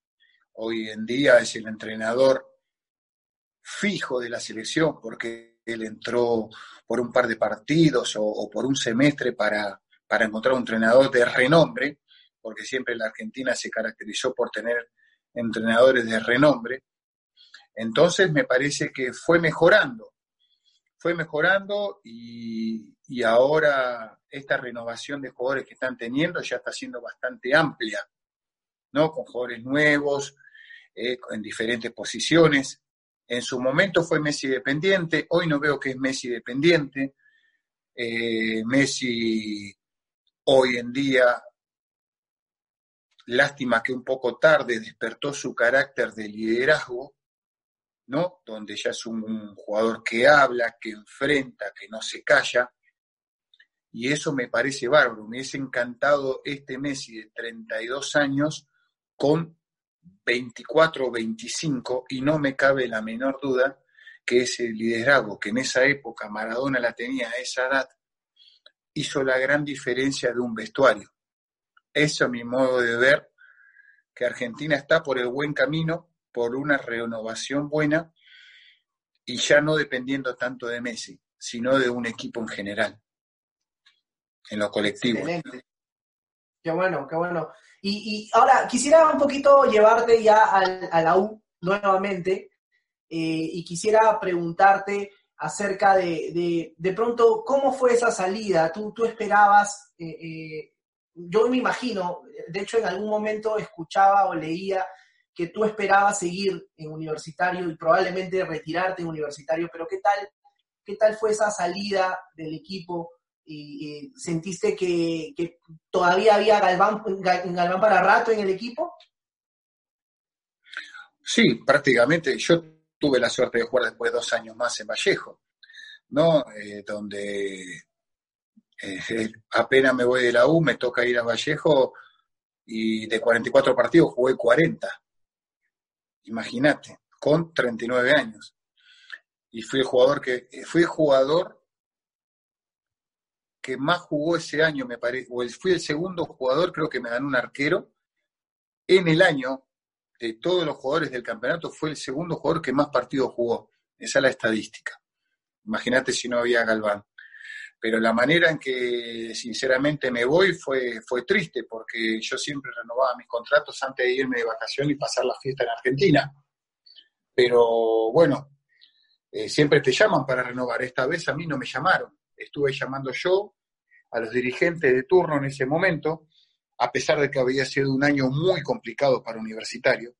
Hoy en día es el entrenador fijo de la selección, porque él entró por un par de partidos o, por un semestre para, para encontrar un entrenador de renombre, porque siempre la Argentina se caracterizó por tener entrenadores de renombre. Entonces me parece que fue mejorando, fue mejorando y, ahora esta renovación de jugadores que están teniendo ya está siendo bastante amplia, ¿no? Con jugadores nuevos, eh, en diferentes posiciones. En su momento fue Messi dependiente, hoy no veo que es Messi dependiente. Eh, Messi hoy en día, lástima que un poco tarde despertó su carácter de liderazgo, ¿no? Donde ya es un, jugador que habla, que enfrenta, que no se calla. Y eso me parece bárbaro. Me hubiese encantado este Messi de 32 años con 24 o 25 y no me cabe la menor duda que ese liderazgo que en esa época Maradona la tenía a esa edad hizo la gran diferencia de un vestuario. Eso a mi modo de ver, que Argentina está por el buen camino, por una renovación buena y ya no dependiendo tanto de Messi, sino de un equipo en general, en lo colectivo. Excelente. Qué bueno, qué bueno. Y, ahora quisiera un poquito llevarte ya a la U nuevamente eh, y quisiera preguntarte acerca de, de, pronto cómo fue esa salida. Tú, tú esperabas, eh, eh, yo me imagino, de hecho en algún momento escuchaba o leía que tú esperabas seguir en universitario y probablemente retirarte en universitario, pero ¿qué tal, qué tal fue esa salida del equipo? Y, sentiste que, todavía había Galván, para rato en el equipo? Sí, prácticamente. Yo tuve la suerte de jugar después de dos años más en Vallejo, ¿no? Eh, donde eh, apenas me voy de la U, me toca ir a Vallejo y de 44 partidos jugué 40. Imagínate, con 39 años. Y fui el jugador que fui jugador que más jugó ese año, me parece, o fui el segundo jugador, creo que me ganó un arquero, en el año de todos los jugadores del campeonato, fue el segundo jugador que más partidos jugó. Esa es la estadística. Imagínate si no había Galván. Pero la manera en que sinceramente me voy fue, fue triste, porque yo siempre renovaba mis contratos antes de irme de vacación y pasar la fiesta en Argentina. Pero bueno, eh, siempre te llaman para renovar. Esta vez a mí no me llamaron estuve llamando yo a los dirigentes de turno en ese momento, a pesar de que había sido un año muy complicado para Universitario,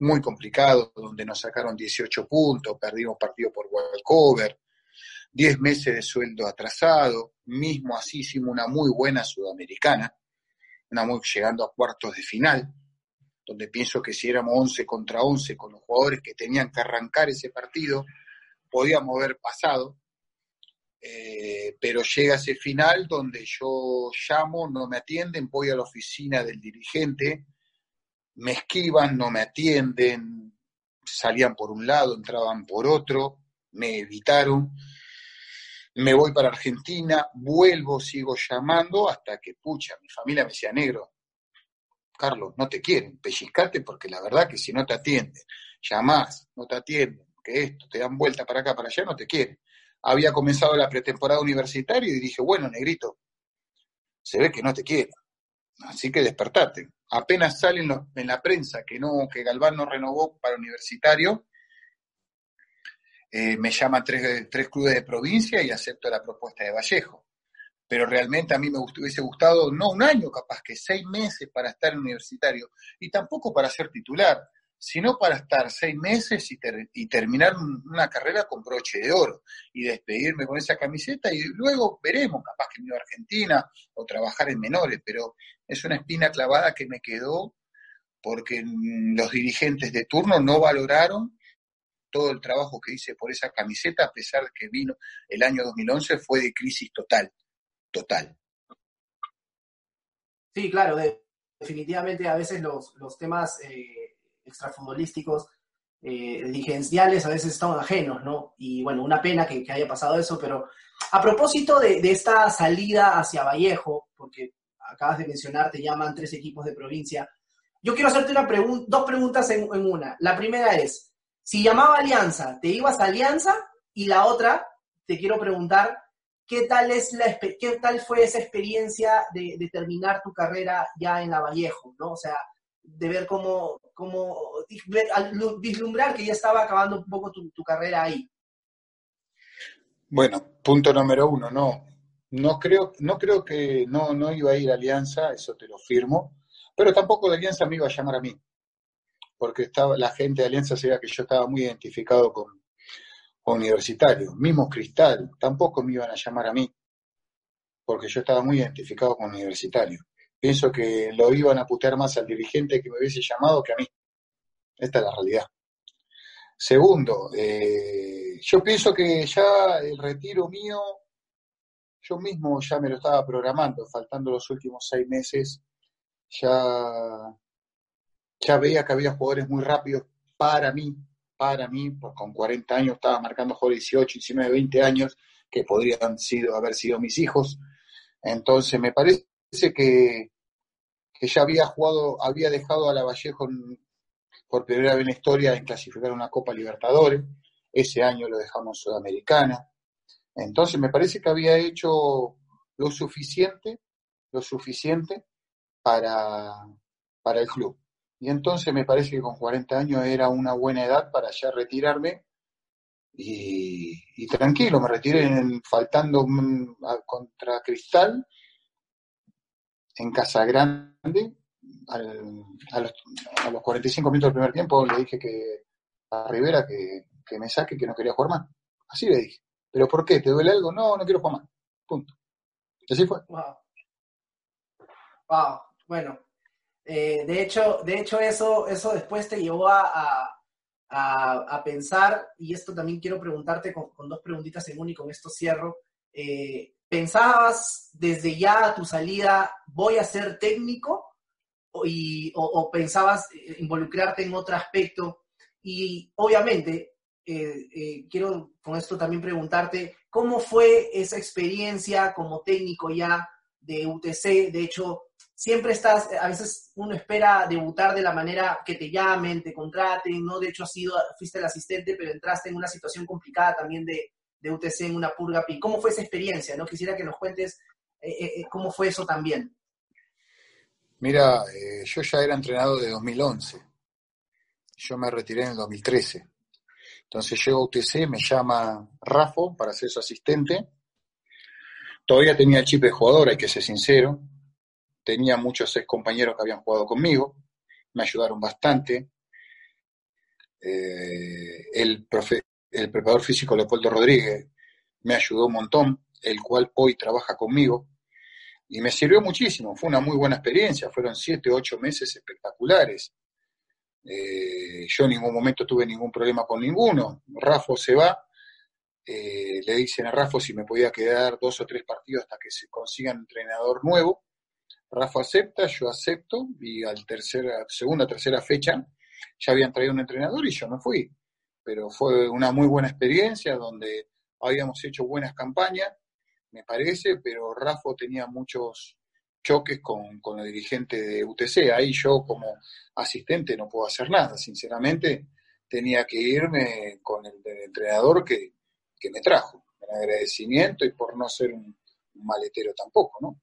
muy complicado, donde nos sacaron 18 puntos, perdimos partido por walkover, 10 meses de sueldo atrasado, mismo así hicimos una muy buena sudamericana, una muy llegando a cuartos de final, donde pienso que si éramos 11 contra 11 con los jugadores que tenían que arrancar ese partido, podíamos haber pasado, eh, pero llega ese final donde yo llamo, no me atienden, voy a la oficina del dirigente, me esquivan, no me atienden, salían por un lado, entraban por otro, me evitaron, me voy para Argentina, vuelvo, sigo llamando hasta que, pucha, mi familia me decía, negro, Carlos, no te quieren, pellizcate porque la verdad que si no te atienden, llamás, no te atienden, que esto, te dan vuelta para acá, para allá, no te quieren había comenzado la pretemporada universitaria y dije, bueno, negrito, se ve que no te quiero. Así que despertate. Apenas salen en la prensa que no, que Galván no renovó para universitario, eh, me llaman tres, tres clubes de provincia y acepto la propuesta de Vallejo. Pero realmente a mí me hubiese gustado, no un año, capaz que seis meses para estar en universitario y tampoco para ser titular sino para estar seis meses y, terminar una carrera con broche de oro y despedirme con esa camiseta y luego veremos, capaz que me a Argentina o trabajar en menores, pero es una espina clavada que me quedó porque los dirigentes de turno no valoraron todo el trabajo que hice por esa camiseta, a pesar de que vino el año 2011, fue de crisis total, total. Sí, claro, definitivamente a veces los, temas... Eh extrafutbolísticos, eh, dirigenciales, a veces están ajenos, ¿no? Y bueno, una pena que, haya pasado eso, pero a propósito de, esta salida hacia Vallejo, porque acabas de mencionar, te llaman tres equipos de provincia, yo quiero hacerte una dos preguntas en, una. La primera es, si llamaba Alianza, ¿te ibas a Alianza? Y la otra, te quiero preguntar, ¿qué tal, es la, qué tal fue esa experiencia de, terminar tu carrera ya en la Vallejo, ¿no? O sea, de ver cómo, cómo vislumbrar que ya estaba acabando un poco tu, carrera ahí. Bueno, punto número uno, no. No creo, no creo que no, no iba a ir a Alianza, eso te lo firmo, pero tampoco la Alianza me iba a llamar a mí, porque estaba, la gente de Alianza sabía que yo estaba muy identificado con, universitario. Mismo Cristal, tampoco me iban a llamar a mí, porque yo estaba muy identificado con universitario. Pienso que lo iban a putear más al dirigente que me hubiese llamado que a mí. Esta es la realidad. Segundo, eh, yo pienso que ya el retiro mío, yo mismo ya me lo estaba programando, faltando los últimos seis meses, ya, ya veía que había jugadores muy rápidos para mí, para mí, pues con 40 años estaba marcando jugadores 18, 19, 20 años, que podrían sido, haber sido mis hijos. Entonces me parece que, que ya había jugado, había dejado a la Vallejo por primera vez en la historia en clasificar una Copa Libertadores. Ese año lo dejamos Sudamericana. Entonces me parece que había hecho lo suficiente, lo suficiente para, para el club. Y entonces me parece que con 40 años era una buena edad para ya retirarme y, tranquilo, me retiré en, faltando contra Cristal en Casa Grande. a, los, a, los, 45 minutos del primer tiempo le dije que a Rivera que, me saque, que no quería jugar más. Así le dije. ¿Pero por qué? ¿Te duele algo? No, no quiero jugar más. Punto. Y así fue. Wow. Wow. Bueno, eh, de, hecho, de hecho eso, eso después te llevó a, pensar, y esto también quiero preguntarte con, dos preguntitas en uno y con esto cierro. Eh, ¿Pensabas desde ya tu salida, voy a ser técnico? o, pensabas eh, involucrarte en otro aspecto? Y obviamente, quiero con esto también preguntarte, ¿cómo fue esa experiencia como técnico ya de UTC? De hecho, siempre estás, a veces uno espera debutar de la manera que te llamen, te contraten, ¿no? De hecho, has sido, fuiste el asistente, pero entraste en una situación complicada también de, UTC en una purga PI. ¿Cómo fue esa experiencia? ¿no? Quisiera que nos cuentes eh, eh, eh, cómo fue eso también. Mira, yo ya era entrenador de 2011. Yo me retiré en el 2013. Entonces llego a UTC, me llama Rafa para ser su asistente. Todavía tenía el chip de jugador, hay que ser sincero tenía muchos ex compañeros que habían jugado conmigo, me ayudaron bastante. El, el preparador físico Leopoldo Rodríguez me ayudó un montón, el cual hoy trabaja conmigo, y me sirvió muchísimo, fue una muy buena experiencia, fueron siete, ocho meses espectaculares. Eh, yo en ningún momento tuve ningún problema con ninguno. Rafa se va, eh, le dicen a Rafa si me podía quedar dos o tres partidos hasta que se consiga un entrenador nuevo. Rafa acepta, yo acepto, y al tercera, segunda, tercera fecha ya habían traído un entrenador y yo no fui. Pero fue una muy buena experiencia donde habíamos hecho buenas campañas, me parece, pero Rafa tenía muchos choques con, con el dirigente de UTC. Ahí yo como asistente no puedo hacer nada, sinceramente tenía que irme con el, entrenador que, me trajo, en agradecimiento y por no ser un maletero tampoco, ¿no?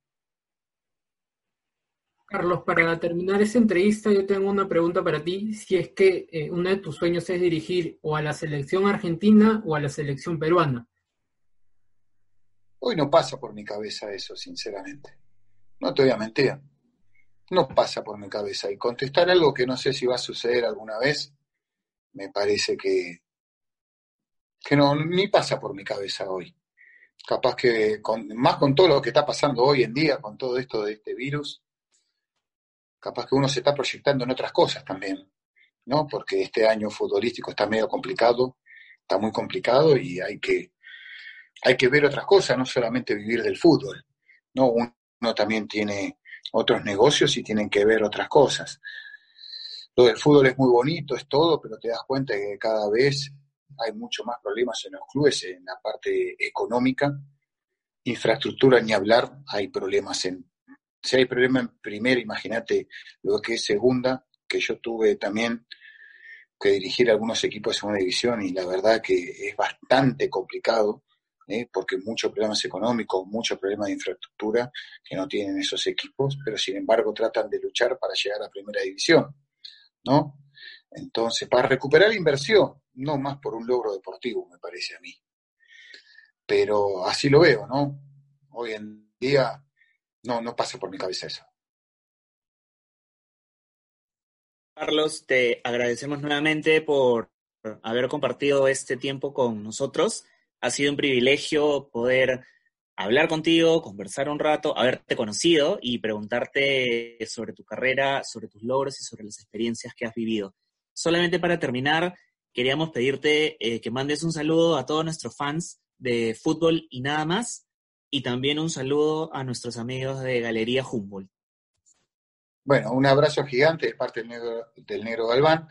Carlos, para terminar esta entrevista, yo tengo una pregunta para ti. Si es que eh, uno de tus sueños es dirigir o a la selección argentina o a la selección peruana. Hoy no pasa por mi cabeza eso, sinceramente. No te voy a mentir. No pasa por mi cabeza. Y contestar algo que no sé si va a suceder alguna vez, me parece que, que no, ni pasa por mi cabeza hoy. Capaz que, más con todo lo que está pasando hoy en día, con todo esto de este virus, capaz que uno se está proyectando en otras cosas también, ¿no? Porque este año futbolístico está medio complicado, está muy complicado y hay que, hay que ver otras cosas, no solamente vivir del fútbol, ¿no? Uno también tiene otros negocios y tienen que ver otras cosas. Lo del fútbol es muy bonito, es todo, pero te das cuenta que cada vez hay mucho más problemas en los clubes en la parte económica, infraestructura ni hablar, hay problemas en si hay problema en primera, imagínate lo que es segunda, que yo tuve también que dirigir algunos equipos de segunda división y la verdad que es bastante complicado. ¿eh? porque muchos problemas económicos, muchos problemas de infraestructura que no tienen esos equipos, pero sin embargo tratan de luchar para llegar a primera división, ¿no? Entonces, para recuperar inversión, no más por un logro deportivo, me parece a mí. Pero así lo veo, ¿no? Hoy en día no, no pasa por mi cabeza eso. Carlos, te agradecemos nuevamente por haber compartido este tiempo con nosotros. Ha sido un privilegio poder hablar contigo, conversar un rato, haberte conocido y preguntarte sobre tu carrera, sobre tus logros y sobre las experiencias que has vivido. Solamente para terminar, queríamos pedirte eh, que mandes un saludo a todos nuestros fans de fútbol y nada más, y también un saludo a nuestros amigos de Galería Humboldt. Bueno, un abrazo gigante de parte del negro, del negro Galván,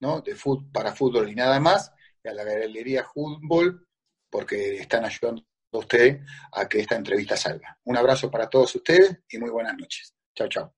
¿no? De fútbol, para fútbol y nada más, y a la Galería Humboldt, porque están ayudando a ustedes a que esta entrevista salga. Un abrazo para todos ustedes y muy buenas noches. Chao, chao.